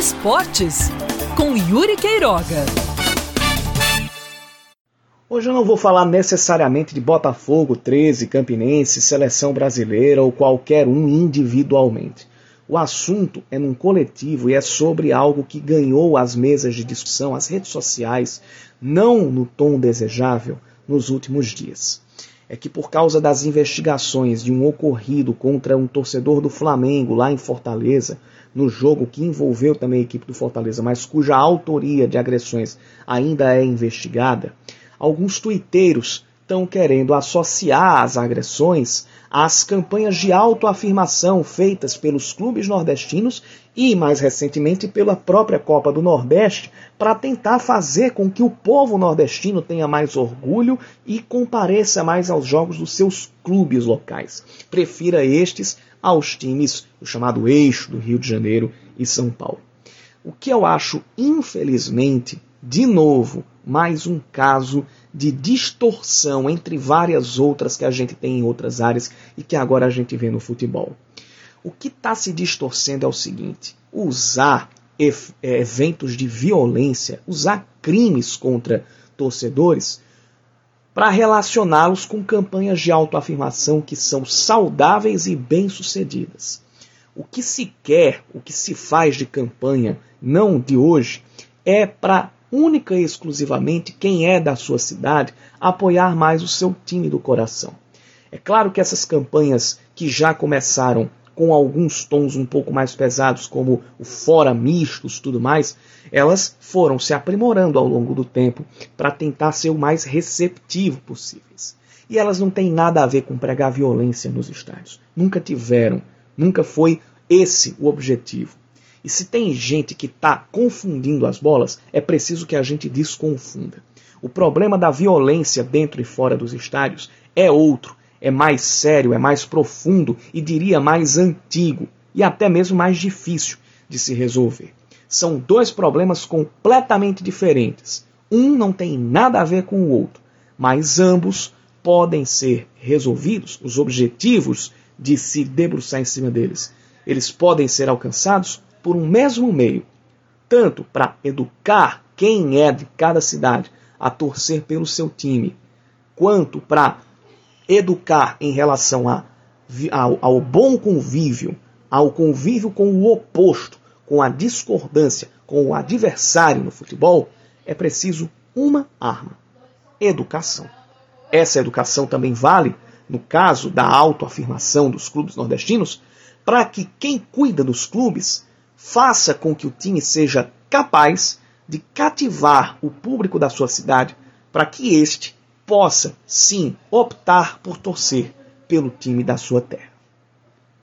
Esportes, com Yuri Queiroga. Hoje eu não vou falar necessariamente de Botafogo, 13, Campinense, Seleção Brasileira ou qualquer um individualmente. O assunto é num coletivo e é sobre algo que ganhou as mesas de discussão, as redes sociais, não no tom desejável, nos últimos dias. É que por causa das investigações de um ocorrido contra um torcedor do Flamengo lá em Fortaleza, no jogo que envolveu também a equipe do Fortaleza, mas cuja autoria de agressões ainda é investigada, alguns tuiteiros estão querendo associar as agressões às campanhas de autoafirmação feitas pelos clubes nordestinos e, mais recentemente, pela própria Copa do Nordeste, para tentar fazer com que o povo nordestino tenha mais orgulho e compareça mais aos jogos dos seus clubes locais. Prefira estes aos times do chamado eixo do Rio de Janeiro e São Paulo. O que eu acho, infelizmente, de novo, mais um caso de distorção entre várias outras que a gente tem em outras áreas e que agora a gente vê no futebol. O que está se distorcendo é o seguinte: usar é, eventos de violência, usar crimes contra torcedores para relacioná-los com campanhas de autoafirmação que são saudáveis e bem-sucedidas. O que se quer, o que se faz de campanha, não de hoje, é para única e exclusivamente quem é da sua cidade apoiar mais o seu time do coração. É claro que essas campanhas que já começaram com alguns tons um pouco mais pesados, como o fora mistos, tudo mais, elas foram se aprimorando ao longo do tempo para tentar ser o mais receptivo possíveis. E elas não têm nada a ver com pregar violência nos estádios. Nunca tiveram, nunca foi esse o objetivo. E se tem gente que está confundindo as bolas, é preciso que a gente desconfunda. O problema da violência dentro e fora dos estádios é outro, é mais sério, é mais profundo e diria mais antigo e até mesmo mais difícil de se resolver. São dois problemas completamente diferentes. Um não tem nada a ver com o outro, mas ambos podem ser resolvidos, os objetivos de se debruçar em cima deles. Eles podem ser alcançados por um mesmo meio, tanto para educar quem é de cada cidade a torcer pelo seu time, quanto para educar em relação a, ao, ao bom convívio, ao convívio com o oposto, com a discordância, com o adversário no futebol, é preciso uma arma: educação. Essa educação também vale, no caso da autoafirmação dos clubes nordestinos, para que quem cuida dos clubes faça com que o time seja capaz de cativar o público da sua cidade para que este possa, sim, optar por torcer pelo time da sua terra.